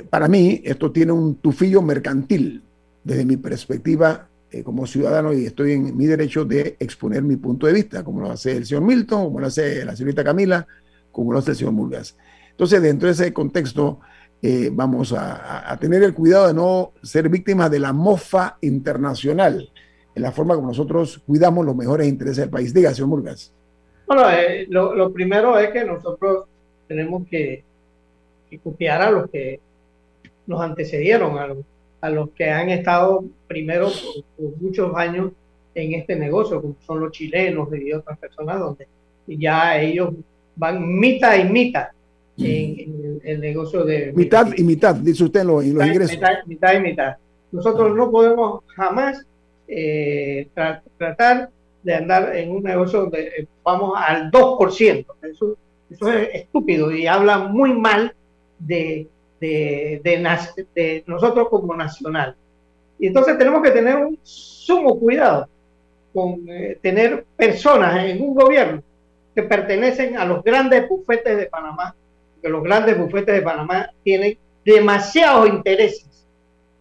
para mí esto tiene un tufillo mercantil desde mi perspectiva eh, como ciudadano y estoy en mi derecho de exponer mi punto de vista, como lo hace el señor Milton, como lo hace la señorita Camila, como lo hace el señor Murgas. Entonces, dentro de ese contexto, eh, vamos a, tener el cuidado de no ser víctimas de la mofa internacional en la forma como nosotros cuidamos los mejores intereses del país. Diga, señor Murgas. Bueno, eh, lo, primero es que nosotros tenemos que, copiar a los que nos antecedieron, a los, que han estado primero por, muchos años en este negocio, como son los chilenos y otras personas, donde ya ellos van mitad y mitad en, el, negocio de... Mitad y mitad, dice usted en los, ingresos. mitad y mitad. Nosotros no podemos jamás eh, tratar de andar en un negocio donde eh, vamos al 2%. Eso, eso es estúpido y habla muy mal de, de, de, nosotros como nacional. Y entonces tenemos que tener un sumo cuidado con eh, tener personas en un gobierno que pertenecen a los grandes bufetes de Panamá, que los grandes bufetes de Panamá tienen demasiados intereses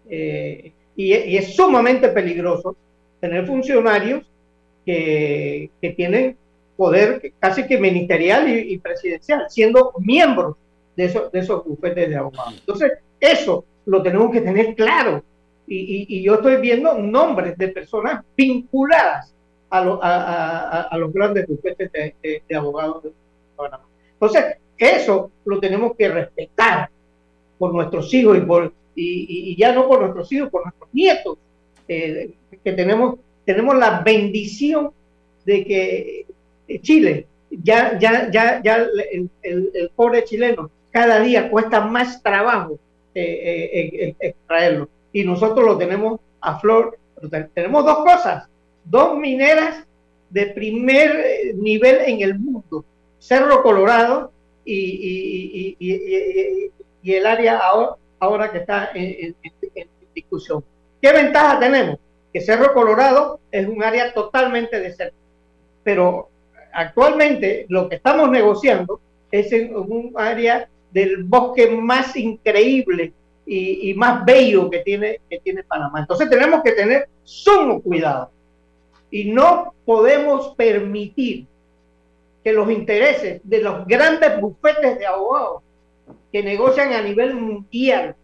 eh, y, es sumamente peligroso tener funcionarios que, tienen poder casi que ministerial y, presidencial, siendo miembros de, esos, de esos bufetes de abogados. Entonces, eso lo tenemos que tener claro. Y, yo estoy viendo nombres de personas vinculadas a, los grandes bufetes de, abogados de Entonces, eso lo tenemos que respetar por nuestros hijos y por y, ya no por nuestros hijos, por nuestros nietos, eh, que tenemos, tenemos la bendición de que Chile, ya, ya, ya, ya el, el, pobre chileno, cada día cuesta más trabajo eh, extraerlo. Y nosotros lo tenemos a flor. Tenemos dos cosas, dos mineras de primer nivel en el mundo, Cerro Colorado y, y, el área ahora, ahora que está en, discusión. ¿Qué ventaja tenemos? Que Cerro Colorado es un área totalmente desértica, pero actualmente lo que estamos negociando es en un área del bosque más increíble y, más bello que tiene, que tiene Panamá. Entonces tenemos que tener sumo cuidado y no podemos permitir que los intereses de los grandes bufetes de abogados que negocian a nivel mundial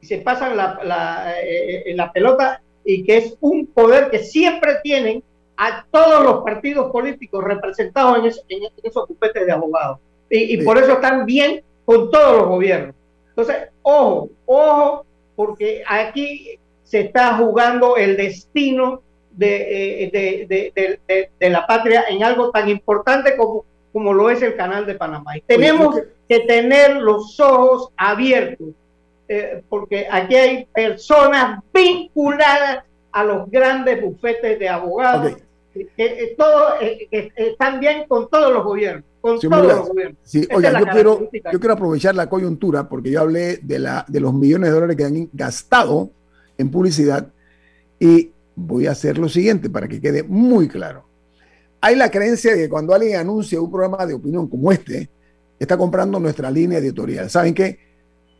y se pasan la, la, eh, la pelota y que es un poder que siempre tienen a todos los partidos políticos representados en, esos bufetes de abogados. Y, por eso están bien con todos los gobiernos. Entonces, ojo, ojo, porque aquí se está jugando el destino de, eh, de, la patria en algo tan importante como, como lo es el canal de Panamá. Y tenemos que tener los ojos abiertos, eh, porque aquí hay personas vinculadas a los grandes bufetes de abogados, que, todo, están bien con todos los gobiernos. Con todos los gobiernos. yo quiero, yo quiero aprovechar la coyuntura porque yo hablé de, la, de los millones de dólares que han gastado en publicidad y voy a hacer lo siguiente para que quede muy claro. Hay la creencia de que cuando alguien anuncia un programa de opinión como este, está comprando nuestra línea editorial. ¿Saben qué?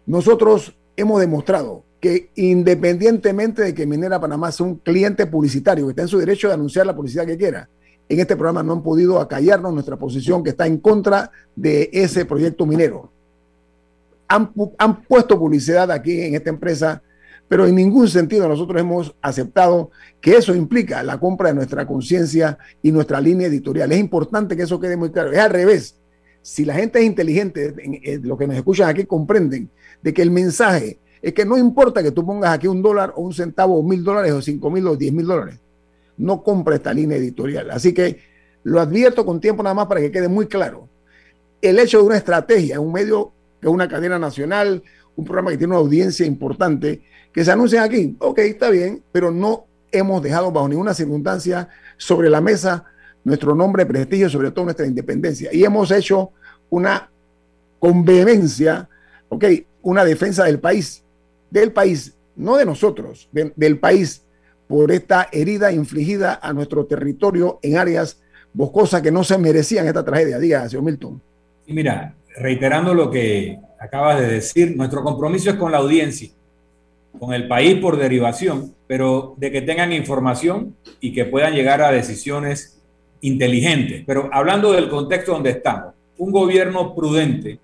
Nosotros hemos demostrado que independientemente de que Minera Panamá sea un cliente publicitario que está en su derecho de anunciar la publicidad que quiera, en este programa no han podido acallarnos nuestra posición que está en contra de ese proyecto minero. Han, han puesto publicidad aquí en esta empresa pero en ningún sentido nosotros hemos aceptado que eso implica la compra de nuestra conciencia y nuestra línea editorial. Es importante que eso quede muy claro. Es al revés. Si la gente es inteligente, lo que nos escuchan aquí comprenden de que el mensaje es que no importa que tú pongas aquí un dólar o un centavo o mil dólares o cinco mil o diez mil dólares, no compra esta línea editorial. Así que lo advierto con tiempo nada más para que quede muy claro. El hecho de una estrategia, un medio que es una cadena nacional, un programa que tiene una audiencia importante, que se anuncien aquí, ok, está bien, pero no hemos dejado bajo ninguna circunstancia sobre la mesa nuestro nombre, prestigio, sobre todo nuestra independencia. Y hemos hecho una con ok, una defensa del país, del país, no de nosotros, del país, por esta herida infligida a nuestro territorio en áreas boscosas que no se merecían esta tragedia. Diga, señor Milton. Y mira, reiterando lo que acabas de decir, nuestro compromiso es con la audiencia con el país por derivación, pero de que tengan información y que puedan llegar a decisiones inteligentes. Pero hablando del contexto donde estamos, un gobierno prudente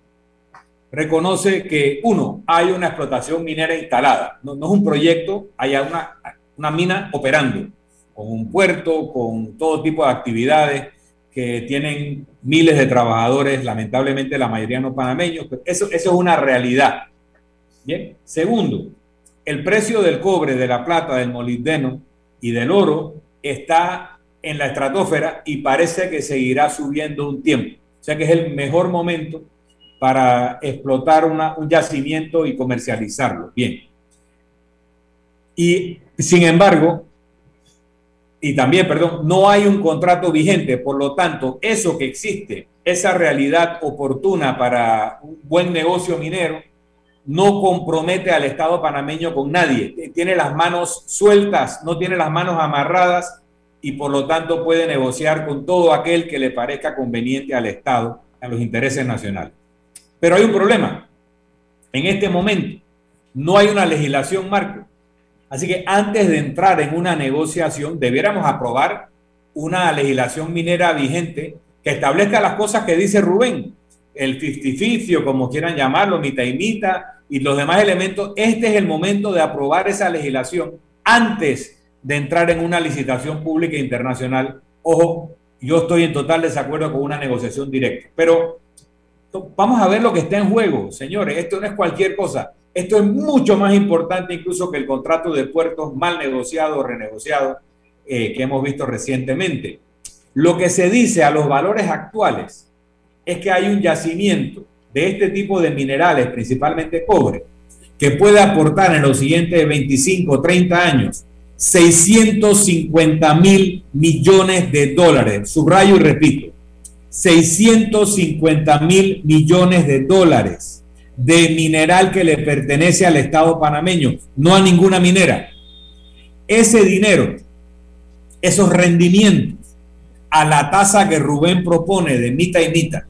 reconoce que, uno, hay una explotación minera instalada, no, es un proyecto, hay una, una mina operando, con un puerto, con todo tipo de actividades que tienen miles de trabajadores, lamentablemente la mayoría no panameños, eso, eso es una realidad. Bien, segundo, el precio del cobre, de la plata, del molibdeno y del oro está en la estratosfera y parece que seguirá subiendo un tiempo. O sea que es el mejor momento para explotar un yacimiento y comercializarlo. Bien. Y sin embargo, y también, perdón, no hay un contrato vigente, por lo tanto, eso que existe, esa realidad oportuna para un buen negocio minero, no compromete al Estado panameño con nadie. Tiene las manos sueltas, no tiene las manos amarradas y por lo tanto puede negociar con todo aquel que le parezca conveniente al Estado, a los intereses nacionales. Pero hay un problema. En este momento no hay una legislación marco. Así que antes de entrar en una negociación, debiéramos aprobar una legislación minera vigente que establezca las cosas que dice Rubén, el fistificio, como quieran llamarlo, mitad y mitad, y los demás elementos, este es el momento de aprobar esa legislación antes de entrar en una licitación pública internacional. Ojo, yo estoy en total desacuerdo con una negociación directa, pero vamos a ver lo que está en juego, señores. Esto no es cualquier cosa. Esto es mucho más importante incluso que el contrato de puertos mal negociado o renegociado eh, que hemos visto recientemente. Lo que se dice a los valores actuales es que hay un yacimiento de este tipo de minerales, principalmente cobre, que puede aportar en los siguientes 25 o 30 años 650 mil millones de dólares. Subrayo y repito, 650 mil millones de dólares de mineral que le pertenece al Estado panameño, no a ninguna minera. Ese dinero, esos rendimientos a la tasa que Rubén propone de mitad y mitad,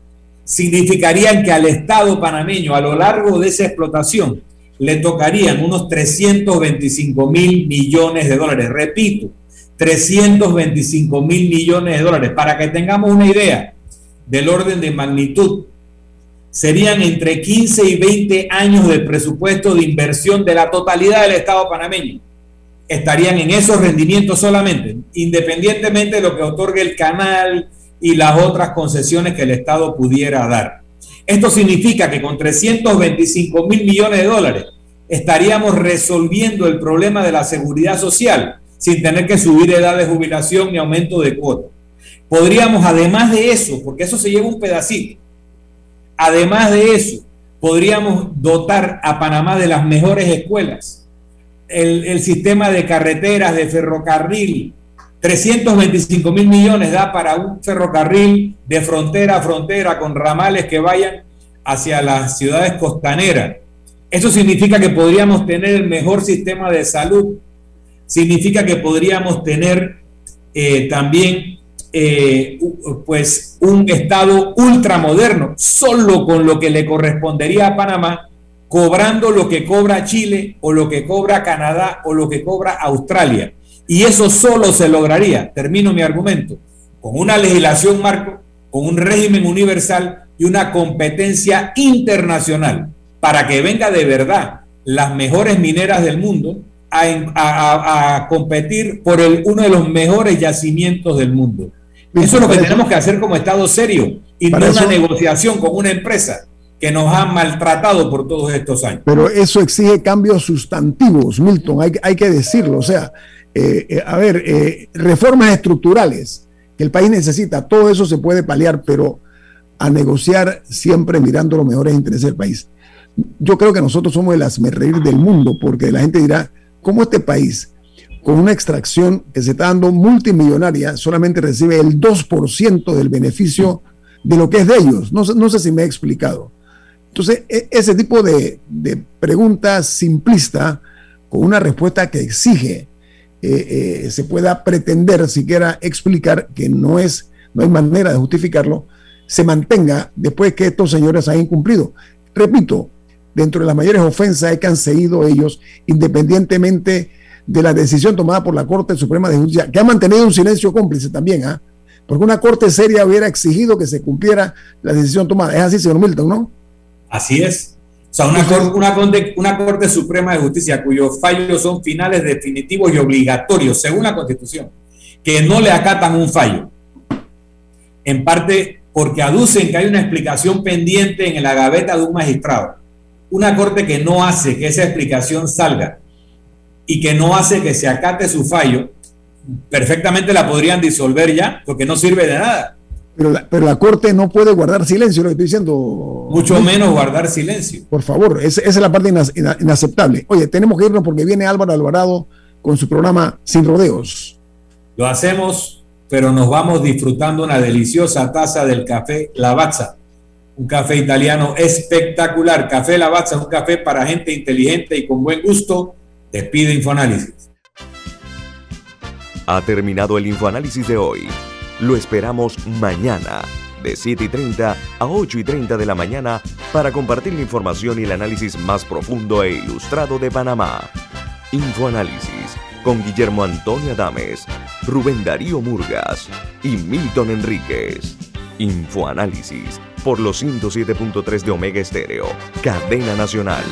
significarían que al Estado panameño a lo largo de esa explotación le tocarían unos 325 mil millones de dólares. Repito, 325 mil millones de dólares. Para que tengamos una idea del orden de magnitud, serían entre 15 y 20 años de presupuesto de inversión de la totalidad del Estado panameño. Estarían en esos rendimientos solamente, independientemente de lo que otorgue el canal y las otras concesiones que el Estado pudiera dar. Esto significa que con 325 mil millones de dólares estaríamos resolviendo el problema de la seguridad social sin tener que subir edad de jubilación ni aumento de cuota. Podríamos, además de eso, porque eso se lleva un pedacito, además de eso, podríamos dotar a Panamá de las mejores escuelas, el, sistema de carreteras, de ferrocarril, 325 mil millones da para un ferrocarril de frontera a frontera con ramales que vayan hacia las ciudades costaneras. Eso significa que podríamos tener el mejor sistema de salud. Significa que podríamos tener eh, también eh, pues un Estado ultramoderno, solo con lo que le correspondería a Panamá, cobrando lo que cobra Chile o lo que cobra Canadá o lo que cobra Australia. Y eso solo se lograría, termino mi argumento, con una legislación marco, con un régimen universal y una competencia internacional para que venga de verdad las mejores mineras del mundo a, competir por el, uno de los mejores yacimientos del mundo. Eso es lo que tenemos que hacer como Estado serio y no una negociación con una empresa que nos ha maltratado por todos estos años. Pero eso exige cambios sustantivos, Milton, hay, hay que decirlo. O sea, eh, eh, a ver, eh, reformas estructurales que el país necesita, todo eso se puede paliar, pero a negociar siempre mirando los mejores intereses del país. Yo creo que nosotros somos el reír del mundo, porque la gente dirá, ¿cómo este país, con una extracción que se está dando multimillonaria, solamente recibe el 2% del beneficio de lo que es de ellos? No, no sé si me he explicado. Entonces, e, ese tipo de, de pregunta simplista, con una respuesta que exige eh, eh, se pueda pretender siquiera explicar que no es, no hay manera de justificarlo, se mantenga después que estos señores hayan cumplido. Repito, dentro de las mayores ofensas que han seguido ellos, independientemente de la decisión tomada por la Corte Suprema de Justicia, que ha mantenido un silencio cómplice también, ¿ah? porque una Corte seria hubiera exigido que se cumpliera la decisión tomada. Es así, señor Milton, ¿no? Así es. O sea, una, corte, una, una Corte Suprema de Justicia cuyos fallos son finales definitivos y obligatorios, según la Constitución, que no le acatan un fallo. En parte porque aducen que hay una explicación pendiente en la gaveta de un magistrado. Una Corte que no hace que esa explicación salga y que no hace que se acate su fallo, perfectamente la podrían disolver ya, porque no sirve de nada. Pero la, pero la Corte no puede guardar silencio, lo que estoy diciendo. Mucho menos guardar silencio. Por favor, esa, es la parte inaceptable. Oye, tenemos que irnos porque viene Álvaro Alvarado con su programa Sin Rodeos. Lo hacemos, pero nos vamos disfrutando una deliciosa taza del café Lavazza. Un café italiano espectacular. Café Lavazza, un café para gente inteligente y con buen gusto. Despide Infoanálisis. Ha terminado el Infoanálisis de hoy. Lo esperamos mañana de 7 y 30 a 8 y 30 de la mañana para compartir la información y el análisis más profundo e ilustrado de Panamá. Infoanálisis con Guillermo Antonio Adames, Rubén Darío Murgas y Milton Enríquez. Infoanálisis por los 107.3 de Omega Estéreo, cadena nacional.